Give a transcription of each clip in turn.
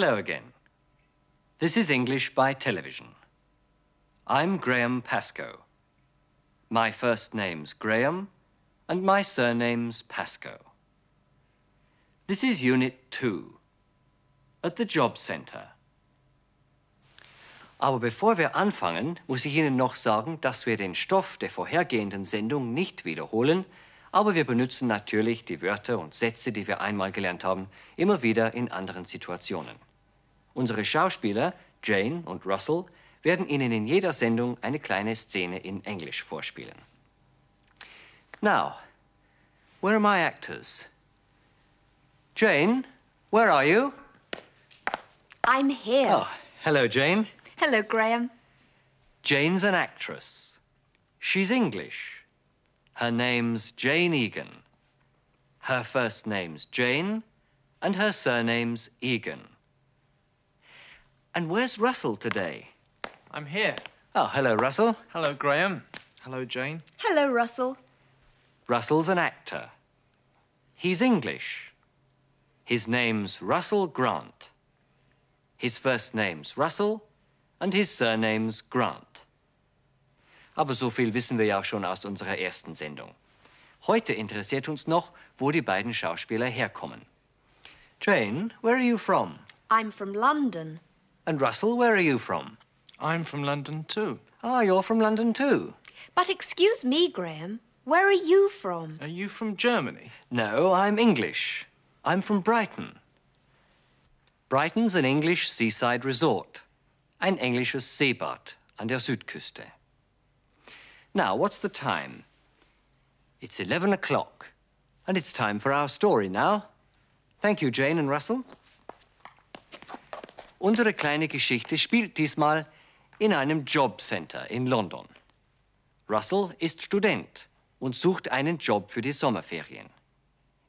Hello again. This is English by television. I'm Graham Pascoe. My first name's Graham, and my surname's Pascoe. This is Unit 2 at the Job Center. Aber bevor wir anfangen, muss ich Ihnen noch sagen, dass wir den Stoff der vorhergehenden Sendung nicht wiederholen, aber wir benutzen natürlich die Wörter und Sätze, die wir einmal gelernt haben, immer wieder in anderen Situationen. Unsere Schauspieler, Jane und Russell, werden Ihnen in jeder Sendung eine kleine Szene in Englisch vorspielen. Now, where are my actors? Jane, where are you? I'm here. Oh, hello, Jane. Hello, Graham. Jane's an actress. She's English. Her name's Jane Egan. Her first name's Jane, and her surname's Egan. And where's Russell today? I'm here. Oh, hello, Russell. Hello, Graham. Hello, Jane. Hello, Russell. Russell's an actor. He's English. His name's Russell Grant. His first name's Russell and his surname's Grant. Aber so viel wissen wir ja schon aus unserer ersten Sendung. Heute interessiert uns noch, wo die beiden Schauspieler herkommen. Jane, where are you from? I'm from London. And Russell, where are you from? I'm from London too. Ah, you're from London too. But excuse me, Graham. Where are you from? Are you from Germany? No, I'm English. I'm from Brighton. Brighton's an English seaside resort. Ein englisches Seebad an der Südküste. Now, what's the time? It's 11 o'clock. And it's time for our story now. Thank you, Jane and Russell. Unsere kleine Geschichte spielt diesmal in einem Jobcenter in London. Russell ist Student und sucht einen Job für die Sommerferien.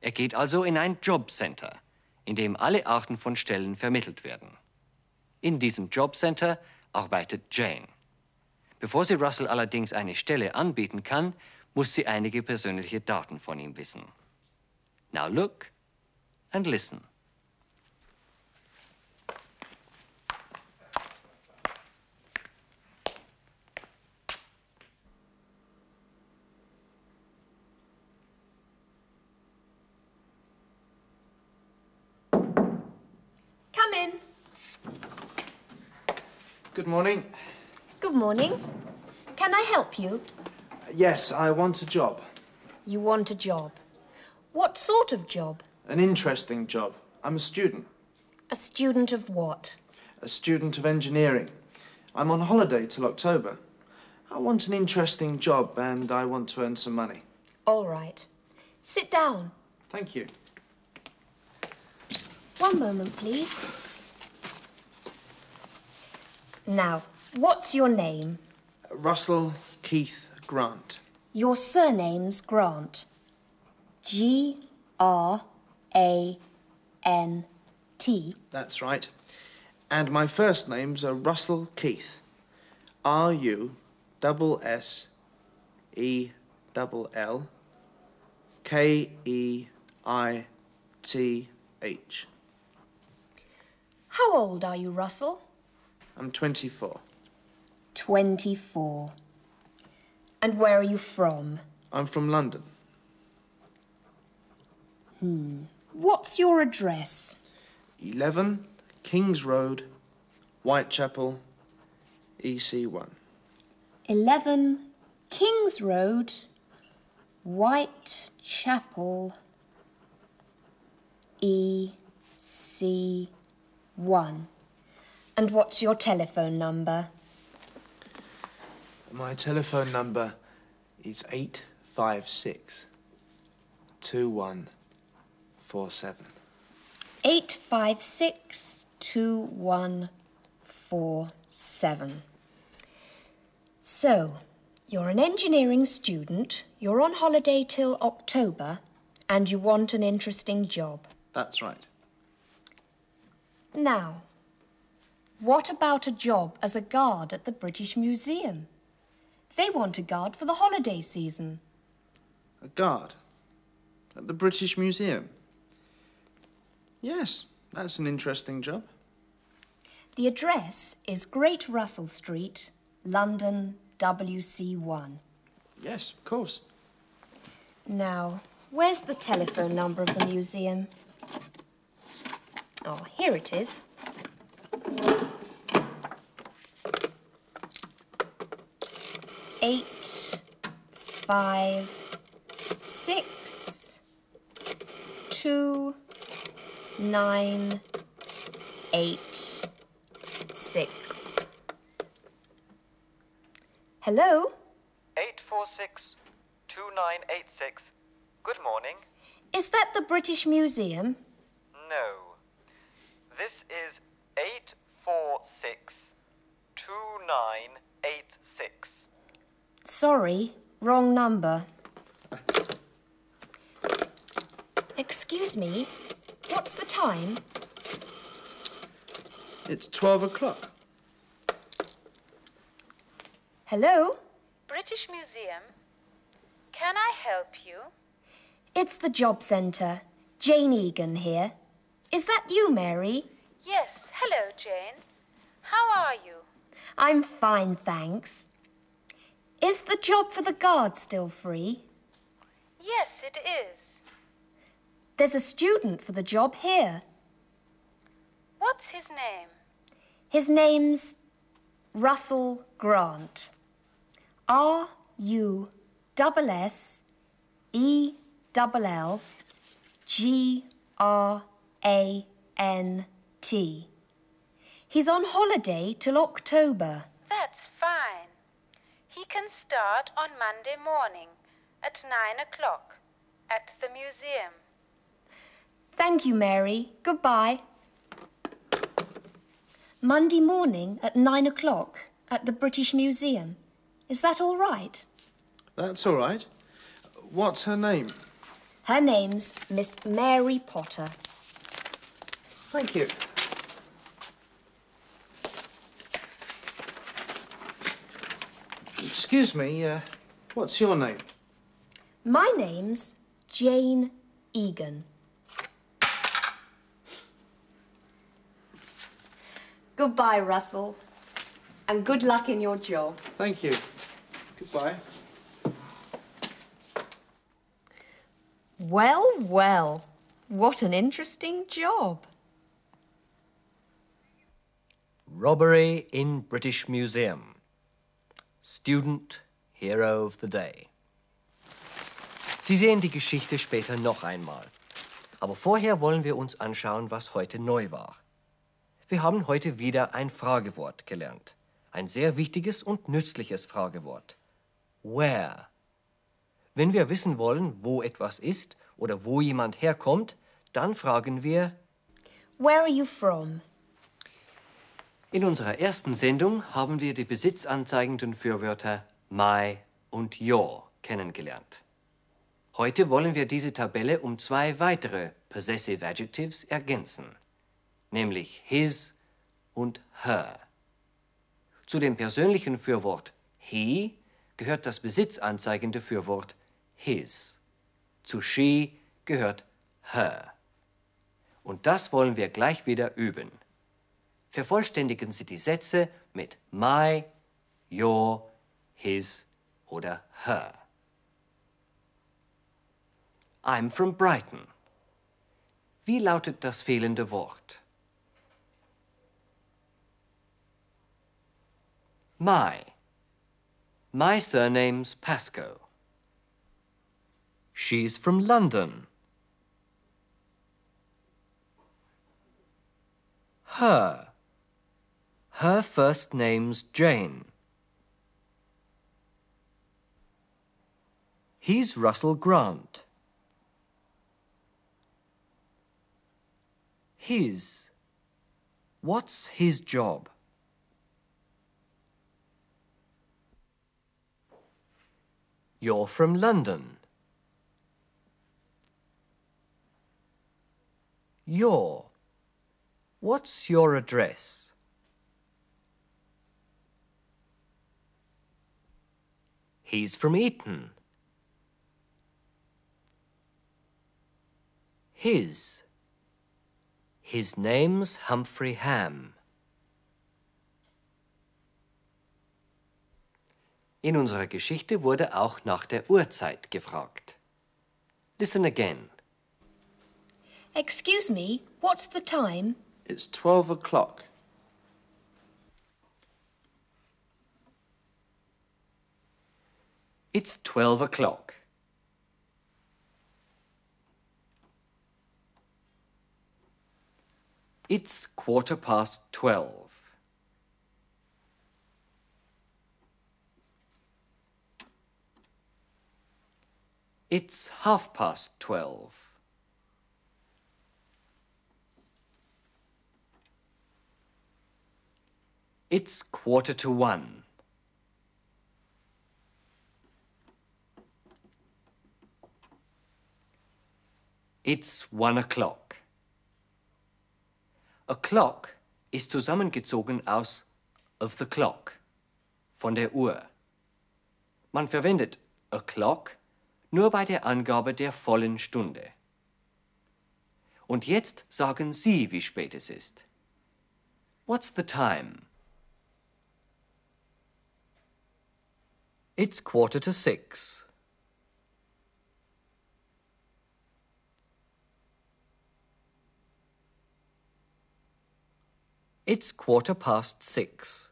Er geht also in ein Jobcenter, in dem alle Arten von Stellen vermittelt werden. In diesem Jobcenter arbeitet Jane. Bevor sie Russell allerdings eine Stelle anbieten kann, muss sie einige persönliche Daten von ihm wissen. Now look and listen. Good morning. Good morning. Can I help you? Yes, I want a job. You want a job. What sort of job? An interesting job. I'm a student. A student of what? A student of engineering. I'm on holiday till October. I want an interesting job and I want to earn some money. All right. Sit down. Thank you. One moment, please. Now, what's your name? Russell Keith Grant. Your surname's Grant. G R A N T. That's right. And my first name's a Russell Keith. R U double S E double L K E I T H. How old are you, Russell? I'm 24. 24. And where are you from? I'm from London. Hmm. What's your address? 11 Kings Road, Whitechapel, E EC1. 11 Kings Road, Whitechapel, E C 1. And what's your telephone number? My telephone number is 856 2147. 856 2147. So, you're an engineering student, you're on holiday till October, and you want an interesting job. That's right. Now, what about a job as a guard at the British Museum? They want a guard for the holiday season. A guard at the British Museum. Yes, that's an interesting job. The address is Great Russell Street, London, WC1. Yes, of course. Now, where's the telephone number of the museum? Oh, here it is. Eight, five, six, two, nine, eight, six. Hello? 846 2986. Good morning. Is that the British Museum? No. This is 846 2986. Sorry, wrong number. Excuse me, what's the time? It's 12 o'clock. Hello? British Museum. Can I help you? It's the job centre. Jane Egan here. Is that you, Mary? Yes, hello, Jane. How are you? I'm fine, thanks. Is the job for the guard still free? Yes, it is. There's a student for the job here. What's his name? His name's Russell Grant. R U double S E double L G R A N T. He's on holiday till October. That's fine. He can start on Monday morning at nine o'clock at the museum. Thank you, Mary. Goodbye. Monday morning at nine o'clock at the British Museum. Is that all right? That's all right. What's her name? Her name's Miss Mary Potter. Thank you. Excuse me, uh, what's your name? My name's Jane Egan. Goodbye, Russell. And good luck in your job. Thank you. Goodbye. Well, well. What an interesting job. Robbery in British Museum. Student Hero of the Day. Sie sehen die Geschichte später noch einmal. Aber vorher wollen wir uns anschauen, was heute neu war. Wir haben heute wieder ein Fragewort gelernt. Ein sehr wichtiges und nützliches Fragewort. Where. Wenn wir wissen wollen, wo etwas ist oder wo jemand herkommt, dann fragen wir Where are you from? In unserer ersten Sendung haben wir die besitzanzeigenden Fürwörter my und your kennengelernt. Heute wollen wir diese Tabelle um zwei weitere Possessive Adjectives ergänzen, nämlich his und her. Zu dem persönlichen Fürwort he gehört das besitzanzeigende Fürwort his. Zu she gehört her. Und das wollen wir gleich wieder üben. Vervollständigen Sie die Sätze mit my, your, his oder her. I'm from Brighton. Wie lautet das fehlende Wort? My. My surname's Pascoe. She's from London. Her. Her first name's Jane. He's Russell Grant. His. What's his job? You're from London. Your. What's your address? He's from Eton. His. His name's Humphrey Ham. In unserer Geschichte wurde auch nach der Uhrzeit gefragt. Listen again. Excuse me, what's the time? It's 12 o'clock. It's 12 o'clock. It's quarter past 12. It's half past 12. It's quarter to one. It's one o'clock. A clock ist zusammengezogen aus of the clock, von der Uhr. Man verwendet a clock nur bei der Angabe der vollen Stunde. Und jetzt sagen Sie, wie spät es ist. What's the time? It's quarter to six. It's quarter past six.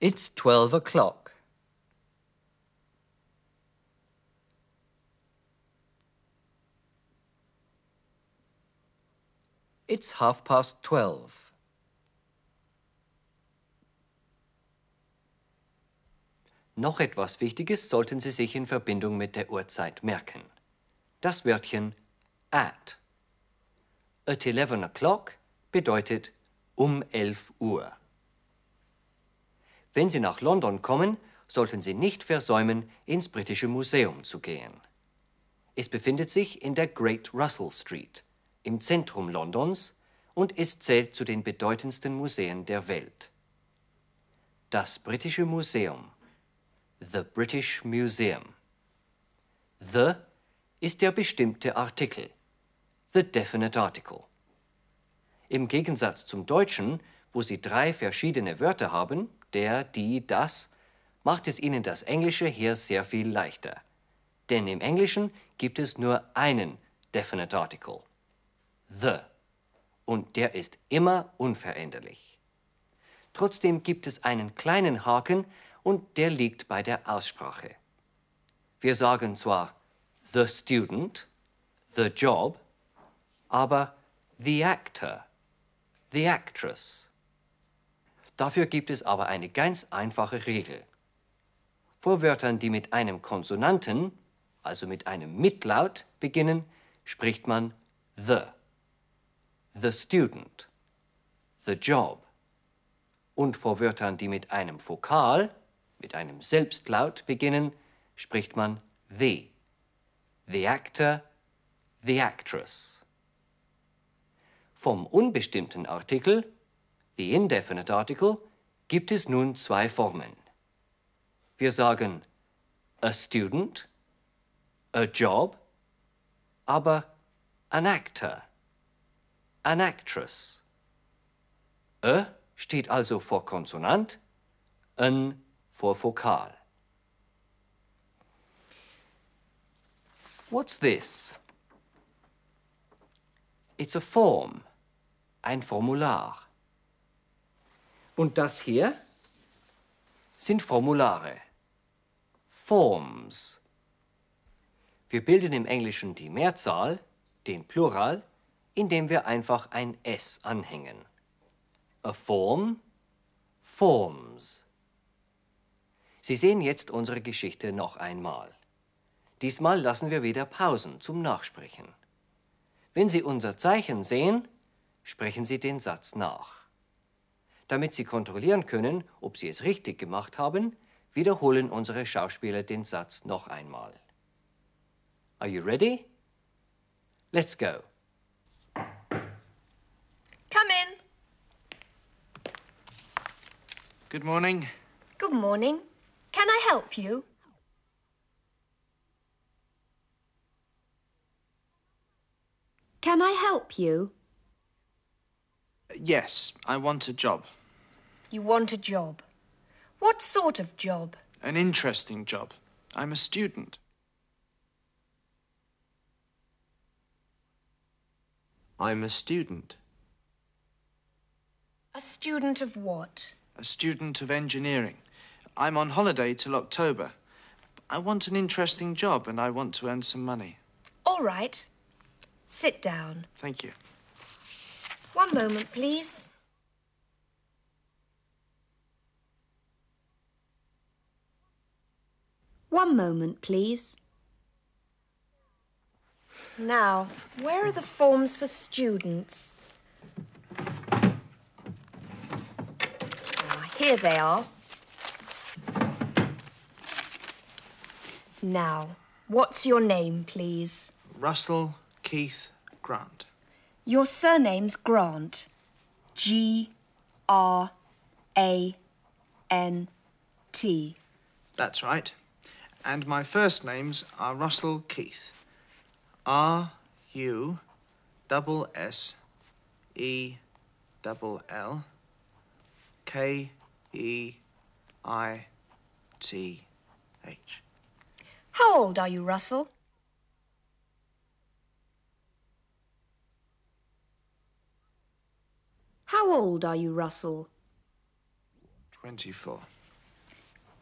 It's twelve o'clock. It's half past twelve. Noch etwas Wichtiges sollten Sie sich in Verbindung mit der Uhrzeit merken. Das Wörtchen at. At 11 o'clock bedeutet um 11 Uhr. Wenn Sie nach London kommen, sollten Sie nicht versäumen, ins Britische Museum zu gehen. Es befindet sich in der Great Russell Street, im Zentrum Londons und es zählt zu den bedeutendsten Museen der Welt. Das Britische Museum The British Museum. The ist der bestimmte Artikel. The definite article. Im Gegensatz zum Deutschen, wo Sie drei verschiedene Wörter haben, der, die, das, macht es Ihnen das Englische hier sehr viel leichter. Denn im Englischen gibt es nur einen definite article. The. Und der ist immer unveränderlich. Trotzdem gibt es einen kleinen Haken, und der liegt bei der Aussprache. Wir sagen zwar the student, the job, aber the actor, the actress. Dafür gibt es aber eine ganz einfache Regel. Vor Wörtern, die mit einem Konsonanten, also mit einem Mitlaut, beginnen, spricht man the. The student, the job. Und vor Wörtern, die mit einem Vokal, mit einem Selbstlaut beginnen, spricht man the. The actor, the actress. Vom unbestimmten Artikel, the indefinite article, gibt es nun zwei Formen. Wir sagen a student, a job, aber an actor, an actress. A steht also vor Konsonant, an vor Vokal. What's this? It's a form, ein Formular. Und das hier sind Formulare. Forms. Wir bilden im Englischen die Mehrzahl, den Plural, indem wir einfach ein S anhängen. A form, forms. Sie sehen jetzt unsere Geschichte noch einmal. Diesmal lassen wir wieder Pausen zum Nachsprechen. Wenn Sie unser Zeichen sehen, sprechen Sie den Satz nach. Damit Sie kontrollieren können, ob Sie es richtig gemacht haben, wiederholen unsere Schauspieler den Satz noch einmal. Are you ready? Let's go. Come in. Good morning. Good morning. Can I help you? Can I help you? Yes, I want a job. You want a job. What sort of job? An interesting job. I'm a student. I'm a student. A student of what? A student of engineering. I'm on holiday till October. I want an interesting job and I want to earn some money. All right. Sit down. Thank you. One moment, please. One moment, please. Now, where are the forms for students? Ah, here they are. Now, what's your name, please? Russell Keith Grant. Your surname's Grant. G R A N T. That's right. And my first names are Russell Keith. R U double S E double L K E I T H. How old are you, Russell? How old are you, Russell? 24.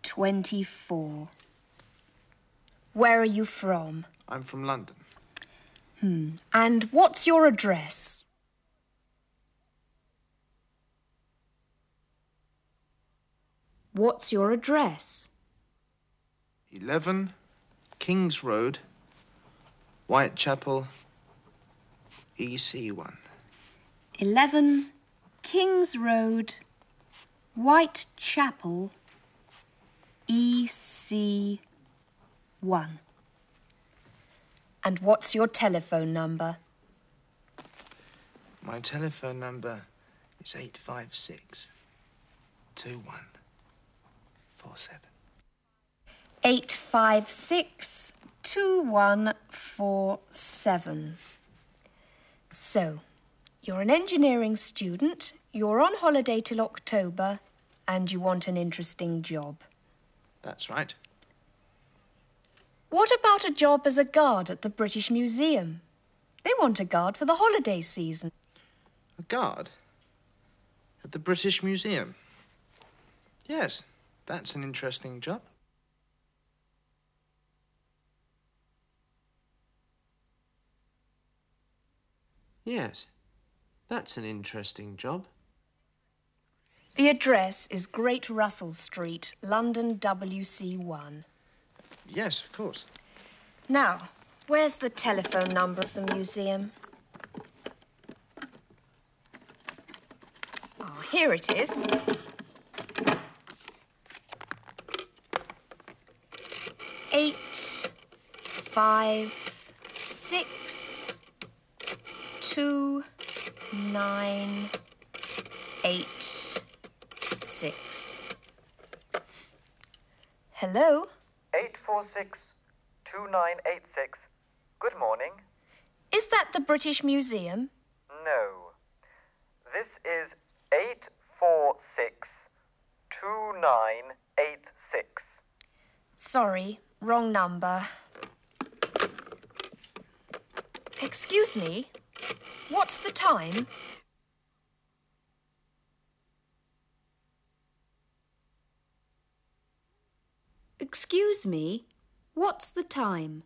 24. Where are you from? I'm from London. Hmm. And what's your address? What's your address? 11 Kings Road, Whitechapel, E EC1. 11 Kings Road, Whitechapel, EC1. And what's your telephone number? My telephone number is 856 2147. 856 2147. So, you're an engineering student, you're on holiday till October, and you want an interesting job. That's right. What about a job as a guard at the British Museum? They want a guard for the holiday season. A guard? At the British Museum? Yes, that's an interesting job. Yes, that's an interesting job. The address is Great Russell Street, London WC1. Yes, of course. Now, where's the telephone number of the museum? Ah, here it is. Eight, five, six, two, nine, eight, six. Hello? 846 2986. Good morning. Is that the British Museum? No. This is 846 2986. Sorry, wrong number. Excuse me? What's the time? Excuse me? What's the time?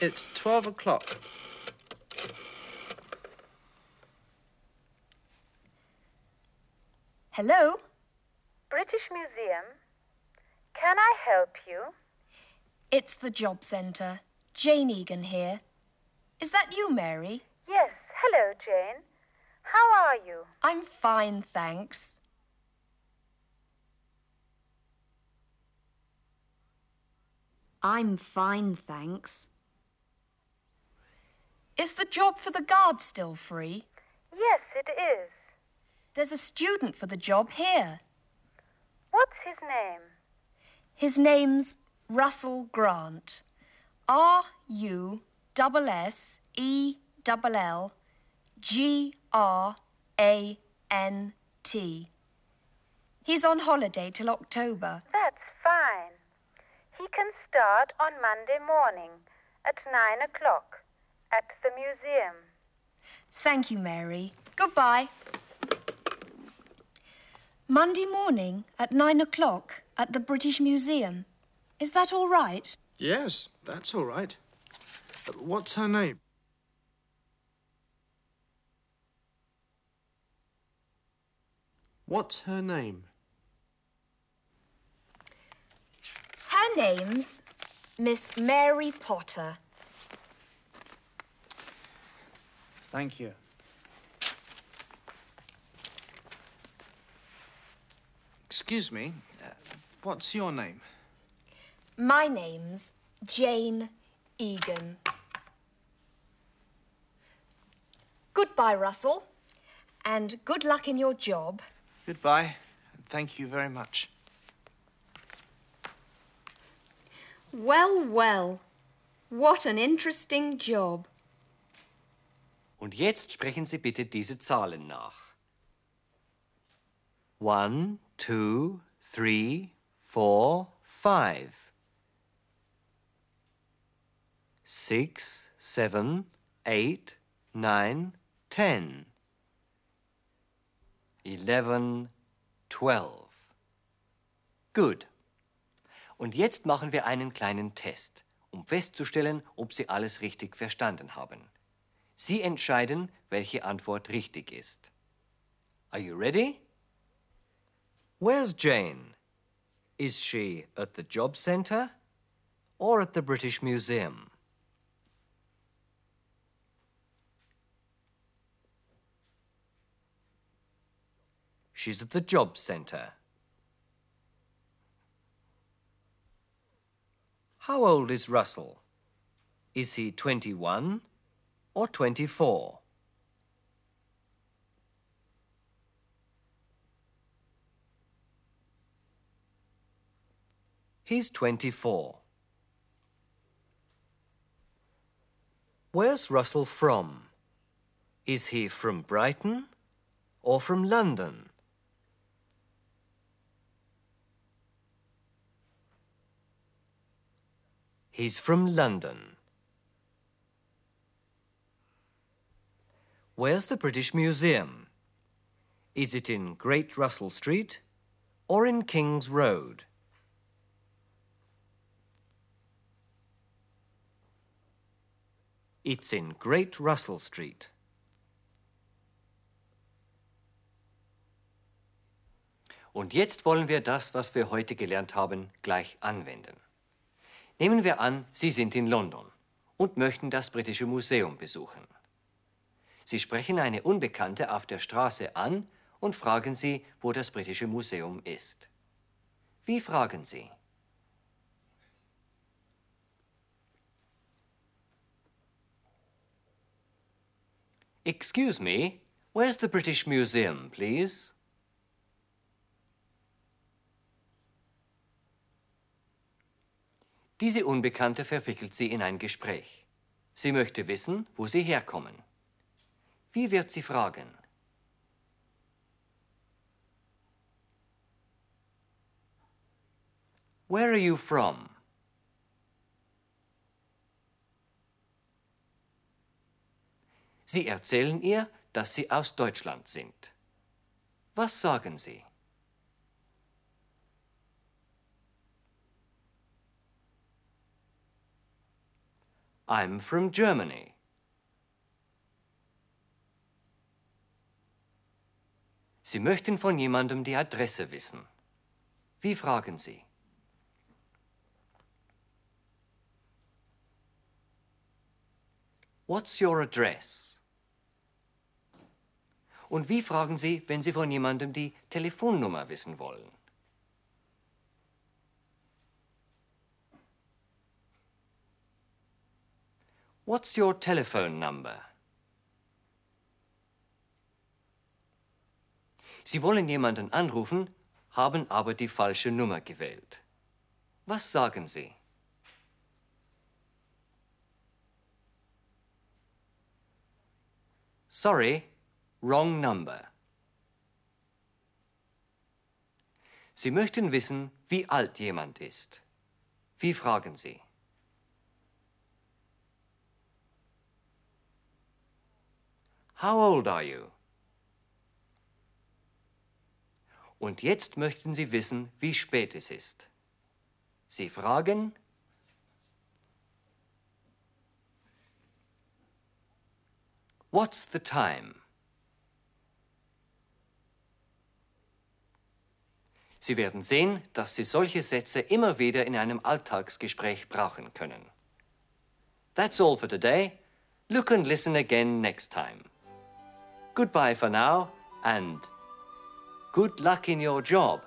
It's 12 o'clock. Hello? British Museum. Can I help you? It's the job centre. Jane Egan here. Is that you, Mary? Yes, hello, Jane. How are you? I'm fine, thanks. I'm fine, thanks. Is the job for the guard still free? Yes, it is. There's a student for the job here. What's his name? His name's Russell Grant. R U double S E double L G R A N T. He's on holiday till October. That's fine. He can start on Monday morning at nine o'clock at the museum. Thank you, Mary. Goodbye. Monday morning at nine o'clock at the British Museum. Is that all right? Yes, that's all right. What's her name? What's her name? Her name's Miss Mary Potter. Thank you. Excuse me. Uh, what's your name? My name's Jane Egan. Goodbye, Russell. And good luck in your job. Goodbye. and Thank you very much. Well, well. What an interesting job. Und jetzt sprechen Sie bitte diese Zahlen nach. One, two, three, four, five. Six, seven, eight, nine, ten. Eleven, twelve. Gut. Und jetzt machen wir einen kleinen Test, um festzustellen, ob Sie alles richtig verstanden haben. Sie entscheiden, welche Antwort richtig ist. Are you ready? Where's Jane? Is she at the job centre or at the British Museum? She's at the job centre. How old is Russell? Is he 21 or 24? He's 24. Where's Russell from? Is he from Brighton or from London? He's from London. Where's the British Museum? Is it in Great Russell Street or in King's Road? It's in Great Russell Street. Und jetzt wollen wir das, was wir heute gelernt haben, gleich anwenden. Nehmen wir an, Sie sind in London und möchten das Britische Museum besuchen. Sie sprechen eine Unbekannte auf der Straße an und fragen sie, wo das Britische Museum ist. Wie fragen Sie? Excuse me, where's the British Museum, please? Diese Unbekannte verwickelt sie in ein Gespräch. Sie möchte wissen, wo sie herkommen. Wie wird sie fragen? Where are you from? Sie erzählen ihr, dass sie aus Deutschland sind. Was sagen sie? I'm from Germany. Sie möchten von jemandem die Adresse wissen. Wie fragen Sie? What's your address? Und wie fragen Sie, wenn Sie von jemandem die Telefonnummer wissen wollen? What's your telephone number? Sie wollen jemanden anrufen, haben aber die falsche Nummer gewählt. Was sagen Sie? Sorry, wrong number. Sie möchten wissen, wie alt jemand ist. Wie fragen Sie? How old are you? Und jetzt möchten Sie wissen, wie spät es ist. Sie fragen, What's the time? Sie werden sehen, dass Sie solche Sätze immer wieder in einem Alltagsgespräch brauchen können. That's all for today. Look and listen again next time. Goodbye for now and good luck in your job.